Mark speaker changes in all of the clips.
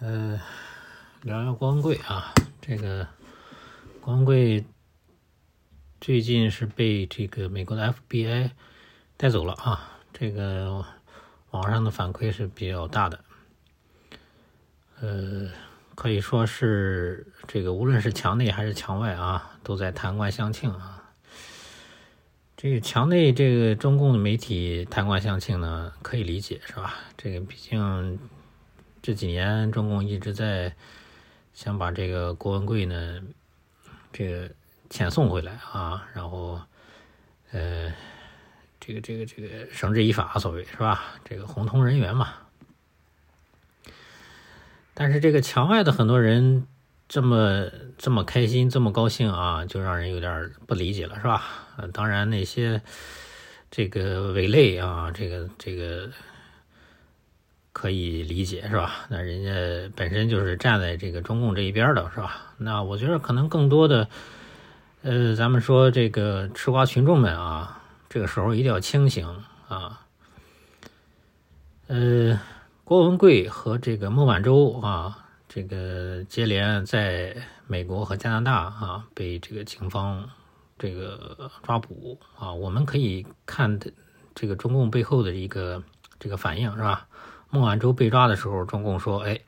Speaker 1: 呃，聊聊光贵啊，这个光贵最近是被这个美国的 FBI 带走了啊，这个网上的反馈是比较大的，呃，可以说是这个无论是墙内还是墙外啊，都在弹冠相庆啊。这个墙内这个中共的媒体弹冠相庆呢，可以理解是吧？这个毕竟这几年中共一直在想把这个郭文贵呢，这个遣送回来啊，然后呃，这个这个这个绳之以法，所谓是吧？这个红通人员嘛。但是这个墙外的很多人。这么这么开心，这么高兴啊，就让人有点不理解了，是吧？呃，当然那些这个伪类啊，这个这个可以理解，是吧？那人家本身就是站在这个中共这一边的，是吧？那我觉得可能更多的，呃，咱们说这个吃瓜群众们啊，这个时候一定要清醒啊。呃，郭文贵和这个孟晚舟啊。这个接连在美国和加拿大啊被这个警方这个抓捕啊，我们可以看的这个中共背后的一个这个反应是吧？孟晚舟被抓的时候，中共说：“哎，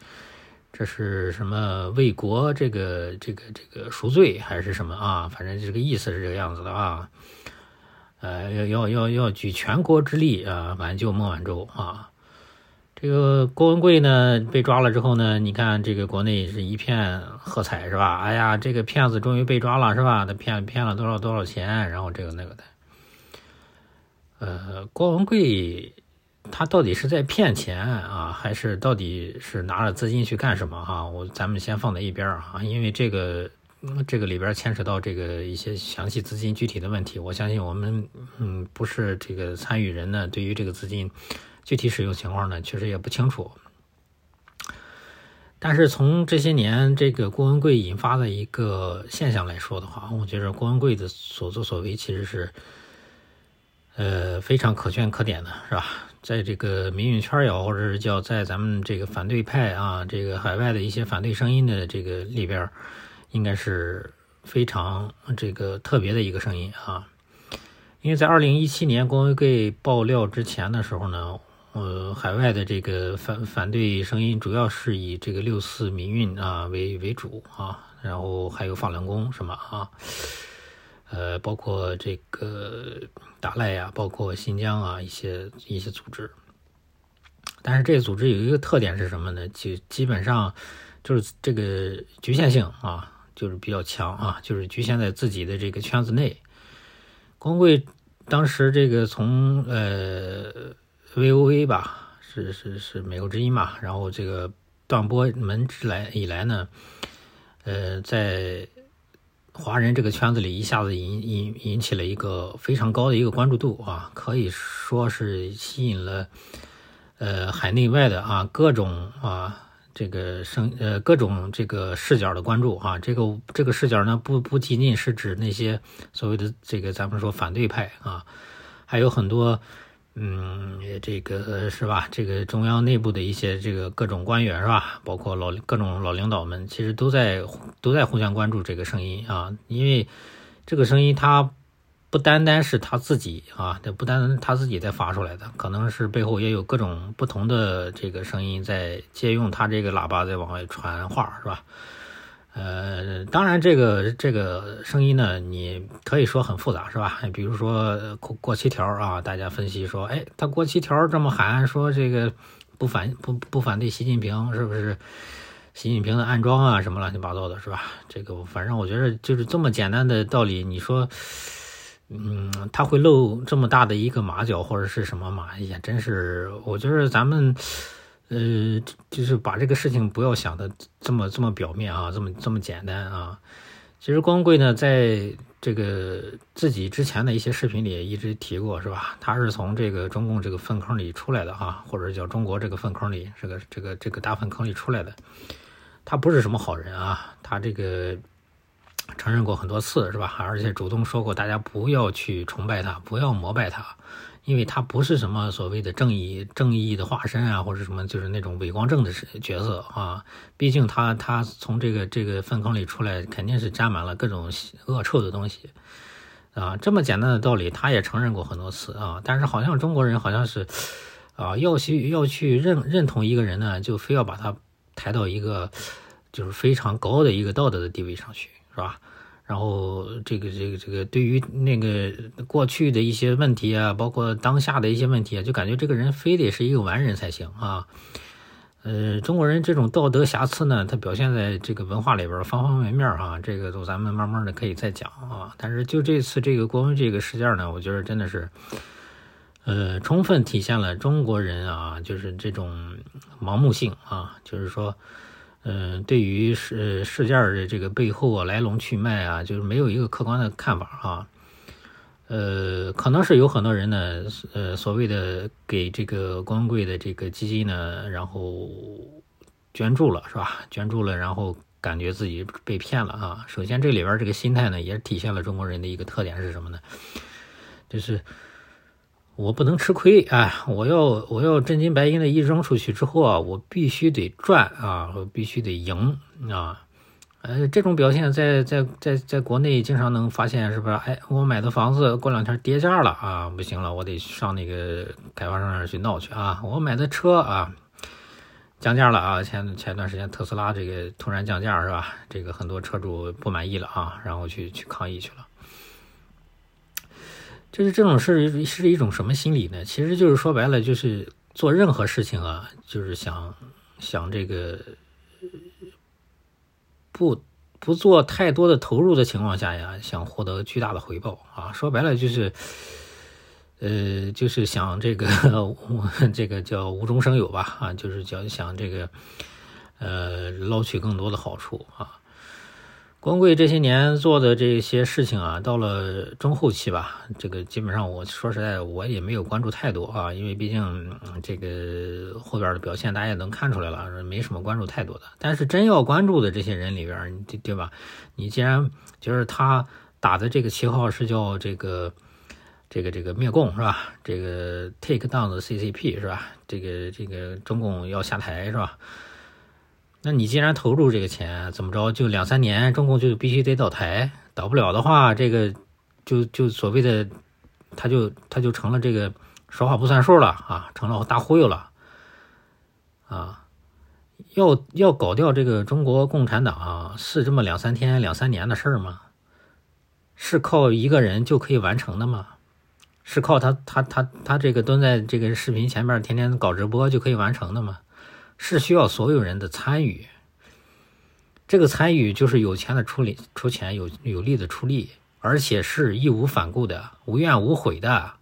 Speaker 1: 这是什么为国这个这个这个赎罪还是什么啊？反正这个意思是这个样子的啊。呃，要要要要举全国之力啊挽救孟晚舟啊。”这个郭文贵呢被抓了之后呢，你看这个国内是一片喝彩是吧？哎呀，这个骗子终于被抓了是吧？他骗骗了多少多少钱，然后这个那个的。呃，郭文贵他到底是在骗钱啊，还是到底是拿着资金去干什么哈？我咱们先放在一边啊，因为这个这个里边牵扯到这个一些详细资金具体的问题，我相信我们嗯不是这个参与人呢，对于这个资金。具体使用情况呢，确实也不清楚。但是从这些年这个郭文贵引发的一个现象来说的话，我觉得郭文贵的所作所为其实是，呃，非常可圈可点的，是吧？在这个民运圈也好，或者是叫在咱们这个反对派啊，这个海外的一些反对声音的这个里边，应该是非常这个特别的一个声音啊。因为在二零一七年郭文贵爆料之前的时候呢。呃，海外的这个反反对声音主要是以这个六四民运啊为为主啊，然后还有法轮功什么啊，呃，包括这个达赖呀，包括新疆啊一些一些组织。但是这个组织有一个特点是什么呢？就基本上就是这个局限性啊，就是比较强啊，就是局限在自己的这个圈子内。光贵当时这个从呃。VOA 吧，是是是美国之音嘛，然后这个断波门之来以来呢，呃，在华人这个圈子里一下子引引引起了一个非常高的一个关注度啊，可以说是吸引了呃海内外的啊各种啊这个声呃各种这个视角的关注啊，这个这个视角呢不不仅仅是指那些所谓的这个咱们说反对派啊，还有很多。嗯，这个是吧？这个中央内部的一些这个各种官员是吧？包括老各种老领导们，其实都在都在互相关注这个声音啊。因为这个声音，它不单单是他自己啊，这不单单他自己在发出来的，可能是背后也有各种不同的这个声音在借用他这个喇叭在往外传话，是吧？呃，当然，这个这个声音呢，你可以说很复杂，是吧？比如说过过期条啊，大家分析说，哎，他过期条这么喊，说这个不反不不反对习近平，是不是习近平的暗桩啊？什么乱七八糟的，是吧？这个反正我觉得就是这么简单的道理，你说，嗯，他会露这么大的一个马脚或者是什么马？也真是，我觉得咱们。呃，就是把这个事情不要想的这么这么表面啊，这么这么简单啊。其实光贵呢，在这个自己之前的一些视频里一直提过，是吧？他是从这个中共这个粪坑里出来的啊，或者叫中国这个粪坑里，这个这个这个大粪坑里出来的。他不是什么好人啊，他这个承认过很多次，是吧？而且主动说过，大家不要去崇拜他，不要膜拜他，因为他不是什么所谓的正义正义的化身啊，或者什么就是那种伪光正的角色啊。毕竟他他从这个这个粪坑里出来，肯定是沾满了各种恶臭的东西啊。这么简单的道理，他也承认过很多次啊。但是好像中国人好像是啊，要去要去认认同一个人呢，就非要把他抬到一个就是非常高的一个道德的地位上去，是吧？然后这个这个这个对于那个过去的一些问题啊，包括当下的一些问题啊，就感觉这个人非得是一个完人才行啊。呃，中国人这种道德瑕疵呢，它表现在这个文化里边方方面面哈。这个都咱们慢慢的可以再讲啊。但是就这次这个郭文这个事件呢，我觉得真的是，呃，充分体现了中国人啊，就是这种盲目性啊，就是说。嗯，对于事事件的这个背后啊来龙去脉啊，就是没有一个客观的看法啊。呃，可能是有很多人呢，呃，所谓的给这个光贵的这个基金呢，然后捐助了是吧？捐助了，然后感觉自己被骗了啊。首先，这里边这个心态呢，也体现了中国人的一个特点是什么呢？就是。我不能吃亏啊！我要我要真金白银的一扔出去之后啊，我必须得赚啊，我必须得赢啊！呃，这种表现在在在在国内经常能发现，是不是？哎，我买的房子过两天跌价了啊，不行了，我得上那个开发商那儿去闹去啊！我买的车啊降价了啊，前前段时间特斯拉这个突然降价是吧？这个很多车主不满意了啊，然后去去抗议去了。就是这种事是一种什么心理呢？其实就是说白了，就是做任何事情啊，就是想想这个不不做太多的投入的情况下呀，想获得巨大的回报啊。说白了就是，呃，就是想这个这个叫无中生有吧啊，就是叫想这个呃捞取更多的好处啊。光贵这些年做的这些事情啊，到了中后期吧，这个基本上我说实在，我也没有关注太多啊，因为毕竟这个后边的表现大家也能看出来了，没什么关注太多的。但是真要关注的这些人里边，对对吧？你既然就是他打的这个旗号是叫这个这个这个灭共是吧？这个 take down the CCP 是吧？这个这个中共要下台是吧？那你既然投入这个钱，怎么着就两三年，中共就必须得倒台，倒不了的话，这个就就所谓的，他就他就成了这个说话不算数了啊，成了大忽悠了啊，要要搞掉这个中国共产党是这么两三天两三年的事儿吗？是靠一个人就可以完成的吗？是靠他他他他这个蹲在这个视频前面天天搞直播就可以完成的吗？是需要所有人的参与，这个参与就是有钱的出力出钱，有有力的出力，而且是义无反顾的、无怨无悔的。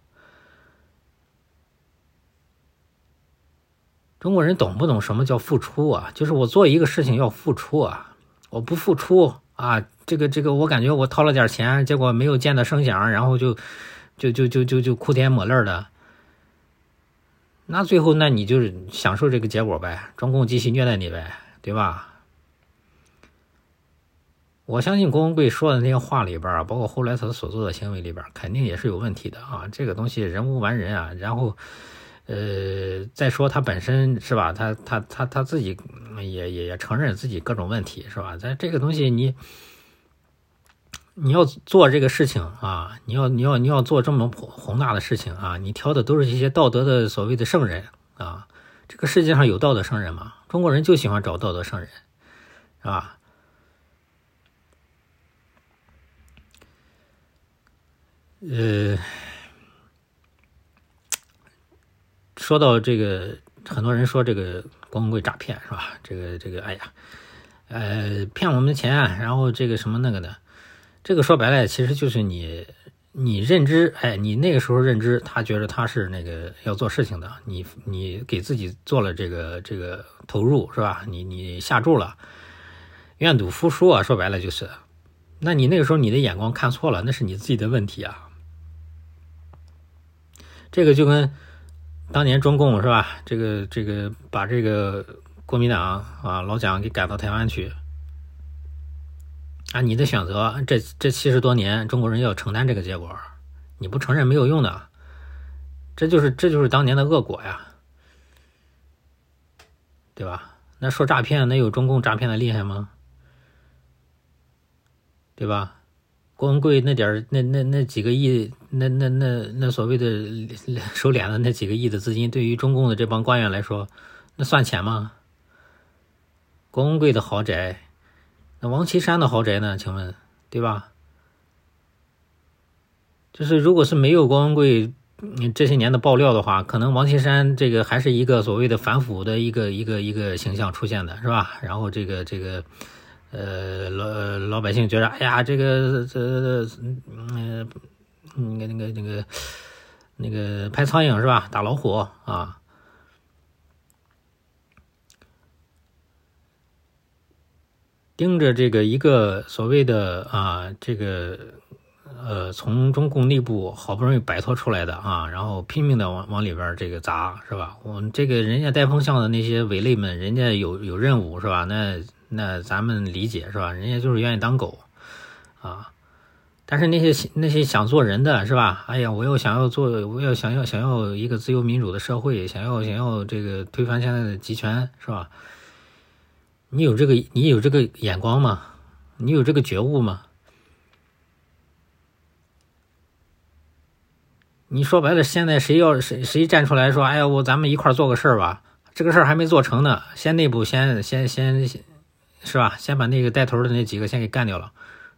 Speaker 1: 中国人懂不懂什么叫付出啊？就是我做一个事情要付出啊，我不付出啊，这个这个，我感觉我掏了点钱，结果没有见到声响，然后就就就就就就哭天抹泪的。那最后，那你就是享受这个结果呗？中共继续虐待你呗，对吧？我相信郭文贵说的那些话里边啊，包括后来他所做的行为里边，肯定也是有问题的啊。这个东西人无完人啊。然后，呃，再说他本身是吧？他他他他自己也也也承认自己各种问题是吧？在这个东西你。你要做这个事情啊，你要你要你要做这么宏大的事情啊，你挑的都是一些道德的所谓的圣人啊。这个世界上有道德圣人吗？中国人就喜欢找道德圣人，是吧？呃，说到这个，很多人说这个光棍诈骗是吧？这个这个，哎呀，呃，骗我们的钱，然后这个什么那个的。这个说白了，其实就是你，你认知，哎，你那个时候认知，他觉得他是那个要做事情的，你你给自己做了这个这个投入是吧？你你下注了，愿赌服输啊，说白了就是，那你那个时候你的眼光看错了，那是你自己的问题啊。这个就跟当年中共是吧？这个这个把这个国民党啊老蒋给赶到台湾去。啊，你的选择，这这七十多年，中国人要承担这个结果，你不承认没有用的。这就是这就是当年的恶果呀，对吧？那说诈骗，那有中共诈骗的厉害吗？对吧？郭文贵那点那那那几个亿，那那那那所谓的 收敛的那几个亿的资金，对于中共的这帮官员来说，那算钱吗？郭文贵的豪宅，那王岐山的豪宅呢？请问，对吧？就是如果是没有郭文贵这些年的爆料的话，可能王岐山这个还是一个所谓的反腐的一个一个一个形象出现的，是吧？然后这个这个。呃，老老百姓觉得，哎呀，这个这嗯，那个那个那个那个拍苍蝇是吧？打老虎啊，盯着这个一个所谓的啊，这个呃，从中共内部好不容易摆脱出来的啊，然后拼命的往往里边这个砸是吧？我们这个人家带风向的那些伪类们，人家有有任务是吧？那。那咱们理解是吧？人家就是愿意当狗，啊，但是那些那些想做人的是吧？哎呀，我要想要做，我要想要想要一个自由民主的社会，想要想要这个推翻现在的集权是吧？你有这个你有这个眼光吗？你有这个觉悟吗？你说白了，现在谁要谁谁站出来说，哎呀，我咱们一块做个事儿吧？这个事儿还没做成呢，先内部先先先。是吧？先把那个带头的那几个先给干掉了。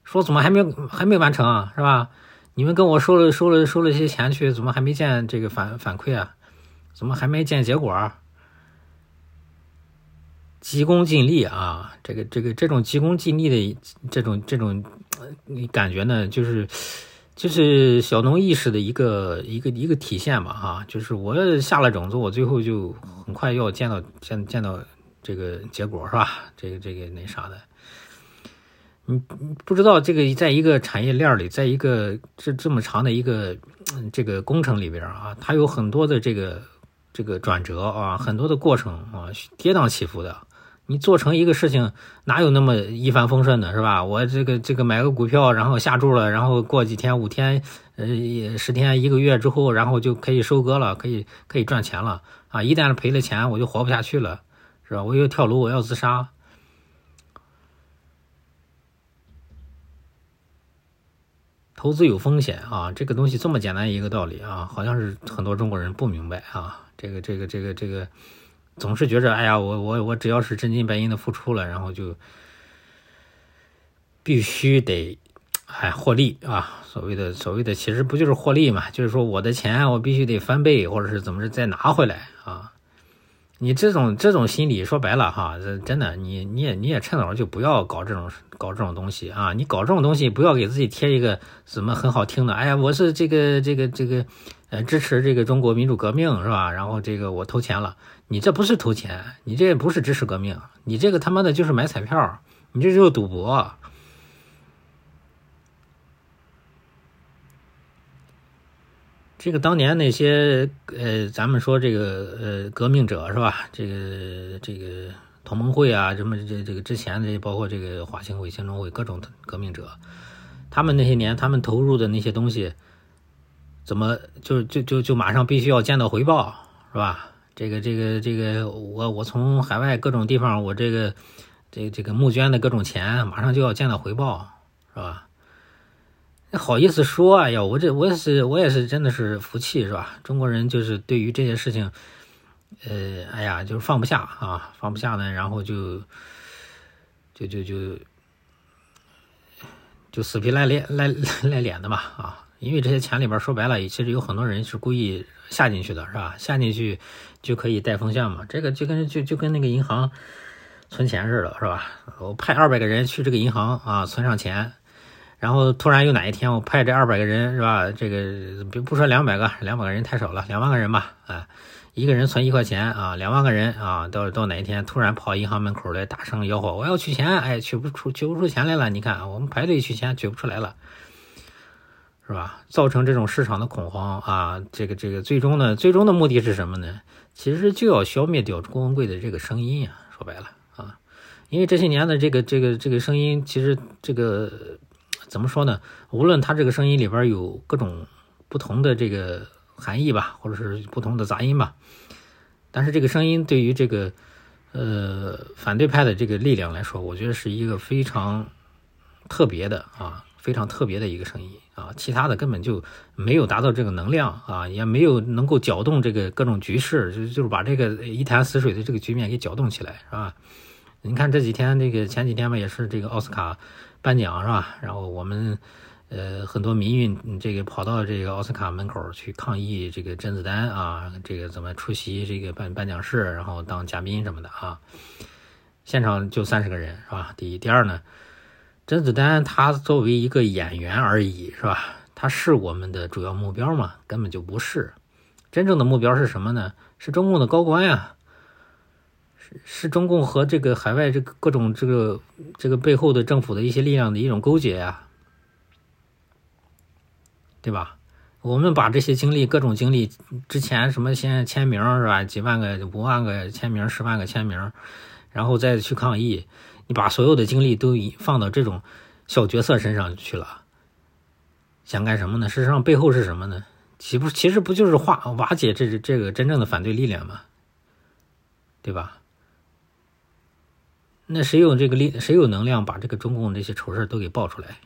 Speaker 1: 说怎么还没还没完成啊？是吧？你们跟我收了收了收了些钱去，怎么还没见这个反反馈啊？怎么还没见结果？啊急功近利啊！这个这个这种急功近利的这种这种感觉呢，就是就是小农意识的一个一个一个体现吧，哈！就是我下了种子，我最后就很快要见到见见到。这个结果是吧？这个这个那啥的，你你不知道这个在一个产业链里，在一个这这么长的一个这个工程里边啊，它有很多的这个这个转折啊，很多的过程啊，跌宕起伏的。你做成一个事情，哪有那么一帆风顺的，是吧？我这个这个买个股票，然后下注了，然后过几天、五天、呃十天、一个月之后，然后就可以收割了，可以可以赚钱了啊！一旦赔了钱，我就活不下去了。是吧？我要跳楼，我要自杀。投资有风险啊，这个东西这么简单一个道理啊，好像是很多中国人不明白啊。这个这个这个这个，总是觉着，哎呀，我我我只要是真金白银的付出了，然后就必须得哎获利啊。所谓的所谓的，其实不就是获利嘛？就是说我的钱我必须得翻倍，或者是怎么着再拿回来啊。你这种这种心理说白了哈，这真的你你也你也趁早就不要搞这种搞这种东西啊！你搞这种东西不要给自己贴一个什么很好听的，哎呀，我是这个这个这个呃支持这个中国民主革命是吧？然后这个我投钱了，你这不是投钱，你这不是支持革命，你这个他妈的就是买彩票，你这就是赌博。这个当年那些呃，咱们说这个呃革命者是吧？这个这个同盟会啊，什么这这个之前的，包括这个华清会、兴中会各种革命者，他们那些年他们投入的那些东西，怎么就就就就马上必须要见到回报是吧？这个这个这个我我从海外各种地方我这个这这个募捐的各种钱，马上就要见到回报是吧？好意思说啊？呀，我这我也是我也是真的是服气是吧？中国人就是对于这些事情，呃，哎呀，就是放不下啊，放不下呢，然后就就就就就死皮赖脸赖赖脸的嘛啊！因为这些钱里边说白了，其实有很多人是故意下进去的，是吧？下进去就可以带风向嘛。这个就跟就就跟那个银行存钱似的，是吧？我派二百个人去这个银行啊，存上钱。然后突然有哪一天，我派这二百个人是吧？这个不不说两百个，两百个人太少了，两万个人吧，啊，一个人存一块钱啊，两万个人啊，到到哪一天突然跑银行门口来大声吆喝，我要取钱，哎，取不出取不出钱来了，你看我们排队取钱取不出来了，是吧？造成这种市场的恐慌啊，这个这个最终呢，最终的目的是什么呢？其实就要消灭掉郭文贵的这个声音呀，说白了啊，因为这些年的这个这个这个声音，其实这个。怎么说呢？无论他这个声音里边有各种不同的这个含义吧，或者是不同的杂音吧。但是这个声音对于这个呃反对派的这个力量来说，我觉得是一个非常特别的啊，非常特别的一个声音啊。其他的根本就没有达到这个能量啊，也没有能够搅动这个各种局势，就就是把这个一潭死水的这个局面给搅动起来，是吧？你看这几天这个前几天吧，也是这个奥斯卡颁奖，是吧？然后我们。呃，很多民运这个跑到这个奥斯卡门口去抗议，这个甄子丹啊，这个怎么出席这个颁颁奖式，然后当嘉宾什么的啊？现场就三十个人，是吧？第一，第二呢，甄子丹他作为一个演员而已，是吧？他是我们的主要目标吗？根本就不是。真正的目标是什么呢？是中共的高官呀，是是中共和这个海外这个各种这个这个背后的政府的一些力量的一种勾结呀。对吧？我们把这些经历，各种经历，之前什么先签名是吧？几万个、五万个签名，十万个签名，然后再去抗议，你把所有的精力都放到这种小角色身上去了，想干什么呢？事实上背后是什么呢？岂不其实不就是化瓦解这这个真正的反对力量吗？对吧？那谁有这个力，谁有能量把这个中共这些丑事都给爆出来？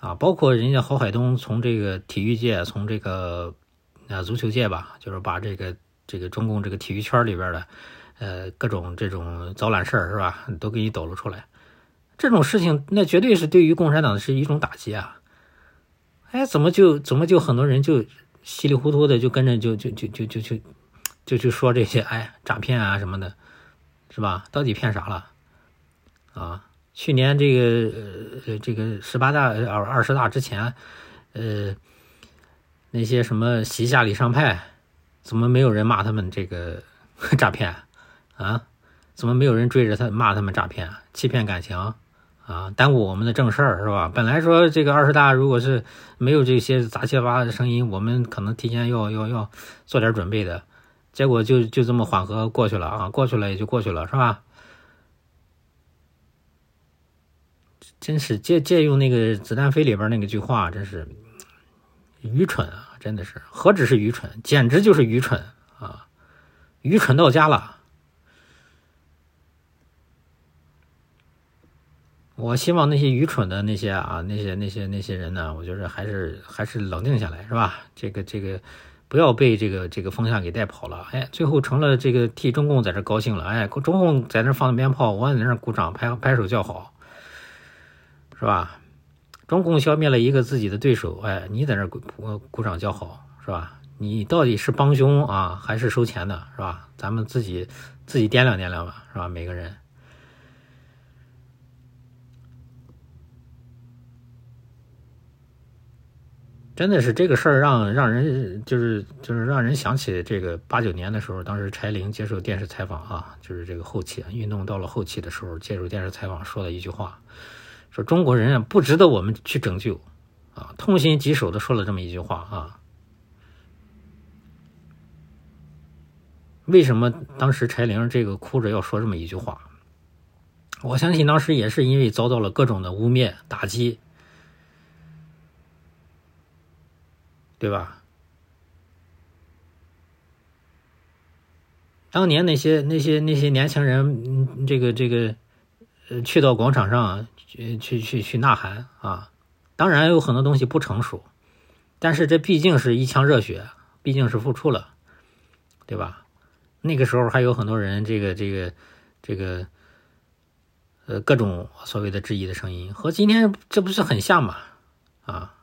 Speaker 1: 啊，包括人家郝海东从这个体育界，从这个啊足球界吧，就是把这个这个中共这个体育圈里边的呃各种这种糟烂事儿是吧，都给你抖了出来。这种事情那绝对是对于共产党是一种打击啊！哎，怎么就怎么就很多人就稀里糊涂的就跟着就就就就就就就去说这些哎诈骗啊什么的，是吧？到底骗啥了啊？去年这个呃这个十八大二二十大之前，呃那些什么西夏礼尚派，怎么没有人骂他们这个 诈骗啊？怎么没有人追着他骂他们诈骗、欺骗感情啊？耽误我们的正事儿是吧？本来说这个二十大如果是没有这些杂七杂八的声音，我们可能提前要要要做点准备的，结果就就这么缓和过去了啊，过去了也就过去了是吧？真是借借用那个《子弹飞》里边那个句话，真是愚蠢啊！真的是，何止是愚蠢，简直就是愚蠢啊！愚蠢到家了。我希望那些愚蠢的那些啊，那些那些那些人呢，我觉得还是还是冷静下来，是吧？这个这个，不要被这个这个风向给带跑了。哎，最后成了这个替中共在这高兴了。哎，中共在那放鞭炮，我在那鼓掌拍拍手叫好。是吧？中共消灭了一个自己的对手，哎，你在那鼓鼓掌叫好，是吧？你到底是帮凶啊，还是收钱的，是吧？咱们自己自己掂量掂量吧，是吧？每个人，真的是这个事儿，让让人就是就是让人想起这个八九年的时候，当时柴玲接受电视采访啊，就是这个后期运动到了后期的时候，接受电视采访说的一句话。说中国人不值得我们去拯救，啊，痛心疾首的说了这么一句话啊。为什么当时柴玲这个哭着要说这么一句话？我相信当时也是因为遭到了各种的污蔑打击，对吧？当年那些那些那些年轻人，嗯，这个这个，呃，去到广场上。去去去去呐喊啊！当然有很多东西不成熟，但是这毕竟是一腔热血，毕竟是付出了，对吧？那个时候还有很多人，这个这个这个，呃，各种所谓的质疑的声音，和今天这不是很像吗？啊，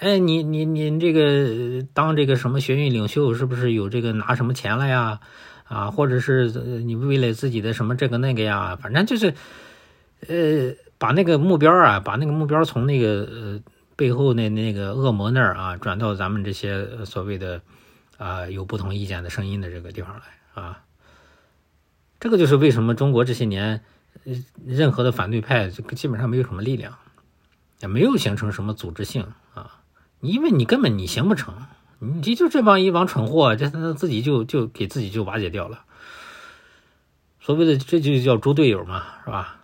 Speaker 1: 哎，你你你这个当这个什么学运领袖，是不是有这个拿什么钱了呀？啊，或者是你为了自己的什么这个那个呀？反正就是，呃。把那个目标啊，把那个目标从那个呃背后那那个恶魔那儿啊，转到咱们这些所谓的啊有不同意见的声音的这个地方来啊。这个就是为什么中国这些年任何的反对派基本上没有什么力量，也没有形成什么组织性啊。因为你根本你行不成，你这就这帮一帮蠢货，这他自己就就给自己就瓦解掉了。所谓的这就叫猪队友嘛，是吧？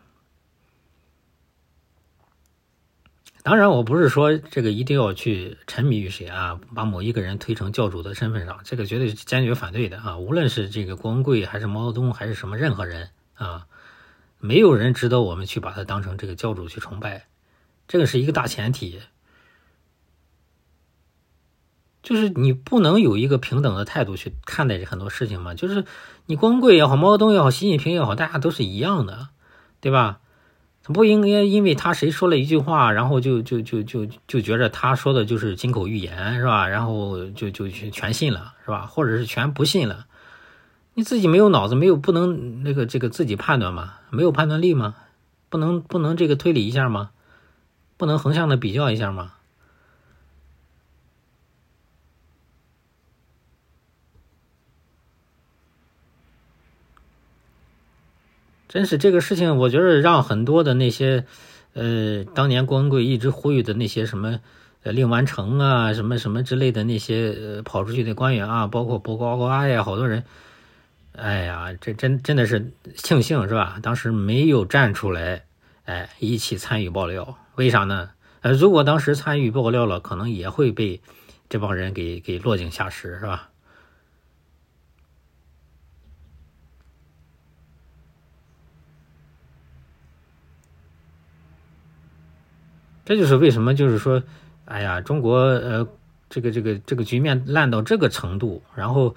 Speaker 1: 当然，我不是说这个一定要去沉迷于谁啊，把某一个人推成教主的身份上，这个绝对是坚决反对的啊！无论是这个郭文贵，还是毛泽东，还是什么任何人啊，没有人值得我们去把他当成这个教主去崇拜，这个是一个大前提，就是你不能有一个平等的态度去看待这很多事情嘛。就是你光棍也好，毛泽东也好，习近平也好，大家都是一样的，对吧？不应该因为他谁说了一句话，然后就就就就就觉着他说的就是金口玉言，是吧？然后就就全全信了，是吧？或者是全不信了？你自己没有脑子，没有不能那个这个自己判断吗？没有判断力吗？不能不能这个推理一下吗？不能横向的比较一下吗？真是这个事情，我觉得让很多的那些，呃，当年郭文贵一直呼吁的那些什么，呃，令完成啊，什么什么之类的那些呃跑出去的官员啊，包括博高高阿呀，好多人，哎呀，这真真的是庆幸是吧？当时没有站出来，哎，一起参与爆料，为啥呢？呃，如果当时参与爆料了，可能也会被这帮人给给落井下石，是吧？这就是为什么，就是说，哎呀，中国呃，这个这个这个局面烂到这个程度，然后，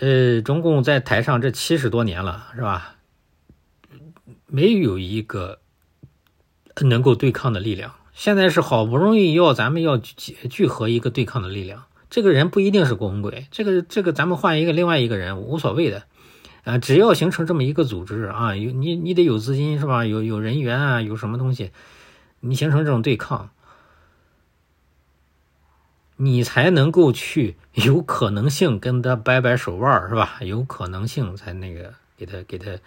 Speaker 1: 呃，中共在台上这七十多年了，是吧？没有一个能够对抗的力量。现在是好不容易要咱们要聚聚合一个对抗的力量，这个人不一定是郭文贵，这个这个咱们换一个另外一个人无所谓的，啊，只要形成这么一个组织啊，有你你得有资金是吧？有有人员啊，有什么东西？你形成这种对抗，你才能够去有可能性跟他掰掰手腕是吧？有可能性才那个给他给他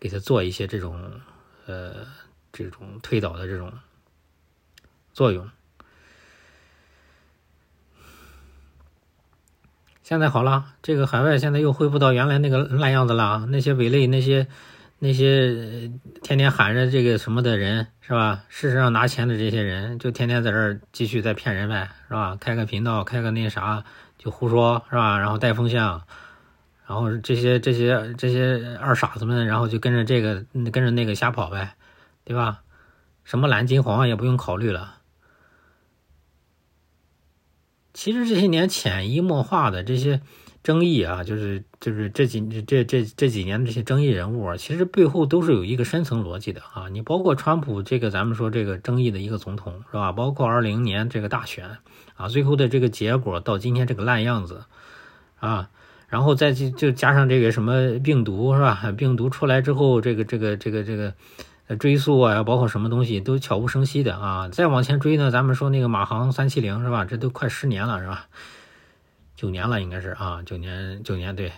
Speaker 1: 给他做一些这种呃这种推导的这种作用。现在好了，这个海外现在又恢复到原来那个烂样子了，那些伪类那些。那些天天喊着这个什么的人是吧？事实上拿钱的这些人，就天天在这儿继续在骗人呗，是吧？开个频道，开个那啥，就胡说，是吧？然后带风向，然后这些这些这些二傻子们，然后就跟着这个跟着那个瞎跑呗，对吧？什么蓝金黄也不用考虑了。其实这些年潜移默化的这些。争议啊，就是就是这几这这这几年的这些争议人物啊，其实背后都是有一个深层逻辑的啊。你包括川普这个，咱们说这个争议的一个总统是吧？包括二零年这个大选啊，最后的这个结果到今天这个烂样子啊，然后再就就加上这个什么病毒是吧？病毒出来之后，这个这个这个这个追溯啊，包括什么东西都悄无声息的啊。再往前追呢，咱们说那个马航三七零是吧？这都快十年了是吧？九年了，应该是啊，九年九年对，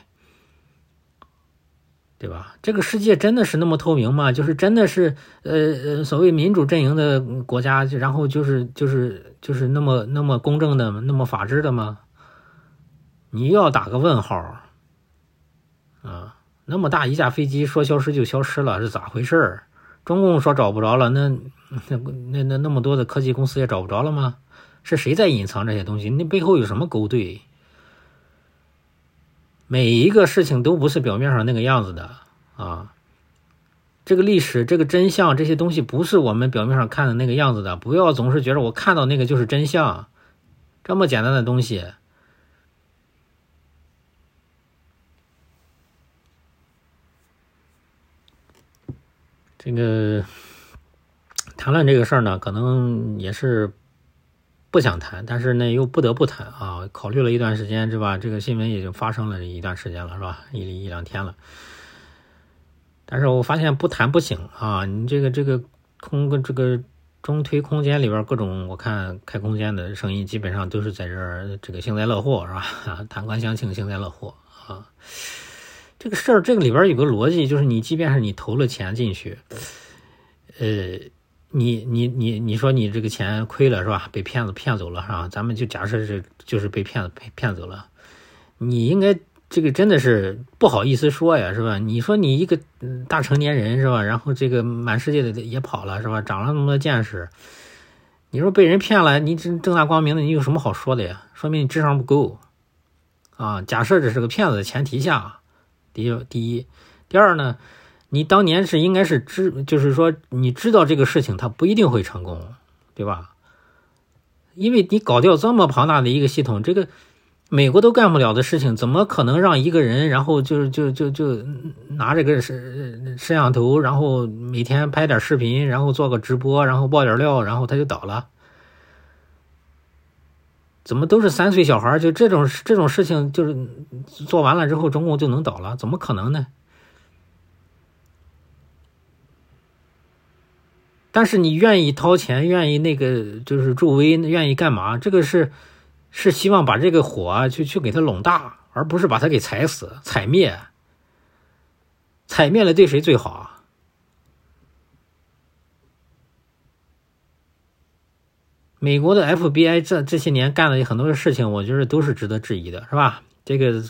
Speaker 1: 对吧？这个世界真的是那么透明吗？就是真的是呃呃，所谓民主阵营的国家，然后就是就是就是那么那么公正的、那么法治的吗？你要打个问号啊！那么大一架飞机说消失就消失了，是咋回事儿？中共说找不着了，那那那那那么多的科技公司也找不着了吗？是谁在隐藏这些东西？那背后有什么勾兑？每一个事情都不是表面上那个样子的啊！这个历史、这个真相这些东西不是我们表面上看的那个样子的。不要总是觉得我看到那个就是真相，这么简单的东西。这个谈论这个事儿呢，可能也是。不想谈，但是呢又不得不谈啊！考虑了一段时间，是吧？这个新闻已经发生了一段时间了，是吧？一一两天了。但是我发现不谈不行啊！你这个这个空个这个中推空间里边各种，我看开空间的声音基本上都是在这儿这个幸灾乐祸，是吧？啊，谈官相庆，幸灾乐祸啊！这个事儿这个里边有个逻辑，就是你即便是你投了钱进去，呃。你你你你说你这个钱亏了是吧？被骗子骗走了是吧？咱们就假设是就是被骗子骗骗走了，你应该这个真的是不好意思说呀是吧？你说你一个大成年人是吧？然后这个满世界的也跑了是吧？长了那么多见识，你说被人骗了，你正正大光明的，你有什么好说的呀？说明你智商不够啊！假设这是个骗子的前提下，第一，第一，第二呢，你当年是应该是知，就是说你知道这个事情，它不一定会成功，对吧？因为你搞掉这么庞大的一个系统，这个美国都干不了的事情，怎么可能让一个人，然后就就就就拿这个摄摄像头，然后每天拍点视频，然后做个直播，然后爆点料，然后他就倒了？怎么都是三岁小孩？就这种这种事情，就是做完了之后，中共就能倒了？怎么可能呢？但是你愿意掏钱，愿意那个就是助威，愿意干嘛？这个是是希望把这个火啊，去去给它拢大，而不是把它给踩死、踩灭。踩灭了对谁最好啊？美国的 FBI 这这些年干的很多的事情，我觉得都是值得质疑的，是吧？这个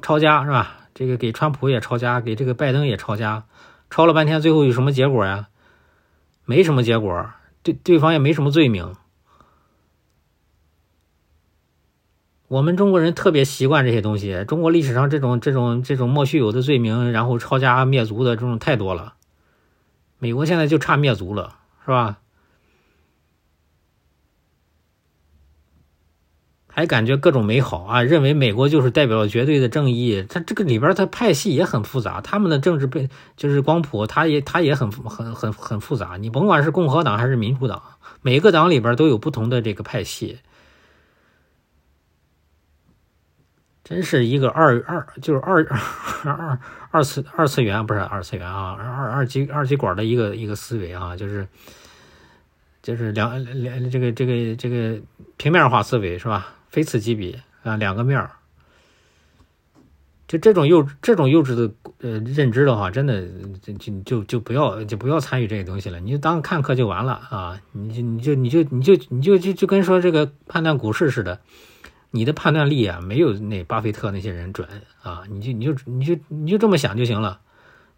Speaker 1: 抄家是吧？这个给川普也抄家，给这个拜登也抄家，抄了半天，最后有什么结果呀？没什么结果，对对方也没什么罪名。我们中国人特别习惯这些东西，中国历史上这种这种这种莫须有的罪名，然后抄家灭族的这种太多了。美国现在就差灭族了，是吧？还感觉各种美好啊，认为美国就是代表绝对的正义。它这个里边它派系也很复杂，他们的政治背就是光谱，它也它也很很很很复杂。你甭管是共和党还是民主党，每个党里边都有不同的这个派系，真是一个二二就是二二二二次二次元不是二次元啊，二二极二极管的一个一个思维啊，就是就是两两这个这个这个平面化思维是吧？非此即彼啊，两个面儿，就这种幼这种幼稚的呃认知的话，真的就就就就不要就不要参与这些东西了，你就当看课就完了啊！你就你就你就你就你就就就跟说这个判断股市似的，你的判断力啊没有那巴菲特那些人准啊！你就你就你就你就这么想就行了，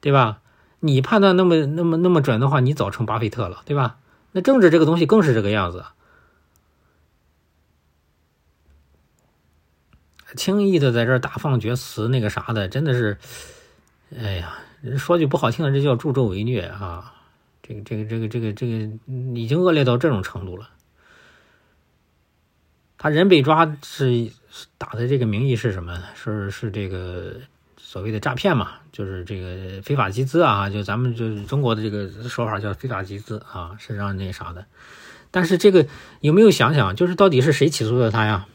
Speaker 1: 对吧？你判断那么那么那么准的话，你早成巴菲特了，对吧？那政治这个东西更是这个样子。轻易的在这儿大放厥词，那个啥的，真的是，哎呀，说句不好听的，这叫助纣为虐啊！这个、这个、这个、这个、这个，已经恶劣到这种程度了。他人被抓是打的这个名义是什么？是是这个所谓的诈骗嘛？就是这个非法集资啊！就咱们就中国的这个说法叫非法集资啊，是让那啥的。但是这个有没有想想，就是到底是谁起诉的他呀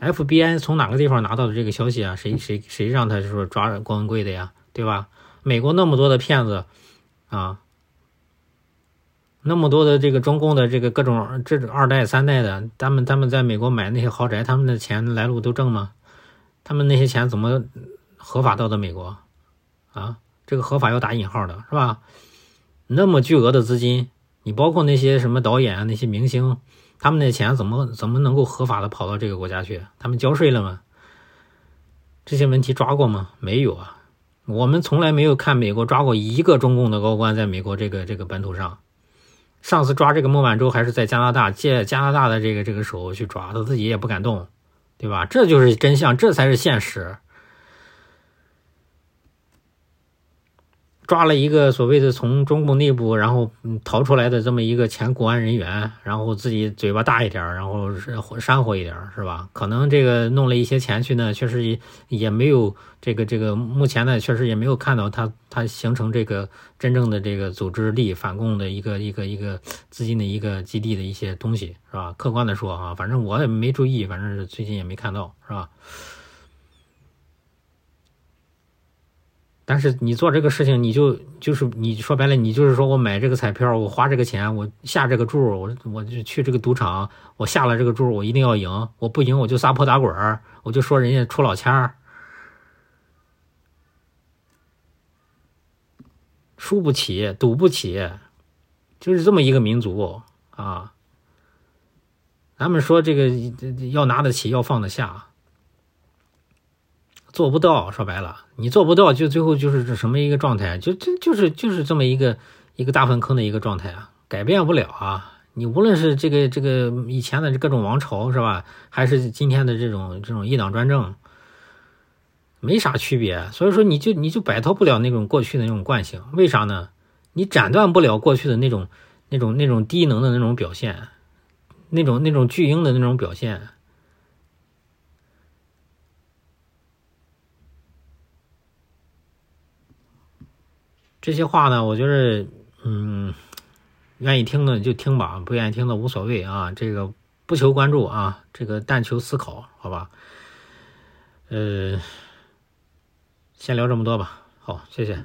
Speaker 1: ？FBI 从哪个地方拿到的这个消息啊？谁谁谁让他说抓郭文贵的呀？对吧？美国那么多的骗子啊，那么多的这个中共的这个各种这种二代三代的，他们他们在美国买那些豪宅，他们的钱来路都正吗？他们那些钱怎么合法到的美国啊？这个合法要打引号的是吧？那么巨额的资金，你包括那些什么导演啊，那些明星。他们的钱怎么怎么能够合法的跑到这个国家去？他们交税了吗？这些问题抓过吗？没有啊，我们从来没有看美国抓过一个中共的高官在美国这个这个本土上。上次抓这个孟晚舟还是在加拿大借加拿大的这个这个手去抓，他自己也不敢动，对吧？这就是真相，这才是现实。抓了一个所谓的从中共内部然后逃出来的这么一个前国安人员，然后自己嘴巴大一点，然后煽火一点，是吧？可能这个弄了一些钱去呢，确实也也没有这个这个，目前呢确实也没有看到他他形成这个真正的这个组织力反共的一个一个一个资金的一个基地的一些东西，是吧？客观的说啊，反正我也没注意，反正是最近也没看到，是吧？但是你做这个事情，你就就是你说白了，你就是说我买这个彩票，我花这个钱，我下这个注，我我就去这个赌场，我下了这个注，我一定要赢，我不赢我就撒泼打滚，我就说人家出老千儿，输不起，赌不起，就是这么一个民族啊。咱们说这个要拿得起，要放得下。做不到，说白了，你做不到，就最后就是这什么一个状态，就就就是就是这么一个一个大粪坑的一个状态啊，改变不了啊。你无论是这个这个以前的各种王朝是吧，还是今天的这种这种一党专政，没啥区别。所以说，你就你就摆脱不了那种过去的那种惯性。为啥呢？你斩断不了过去的那种那种那种低能的那种表现，那种那种巨婴的那种表现。这些话呢，我觉得，嗯。愿意听的就听吧，不愿意听的无所谓啊。这个不求关注啊，这个但求思考，好吧？呃，先聊这么多吧。好，谢谢。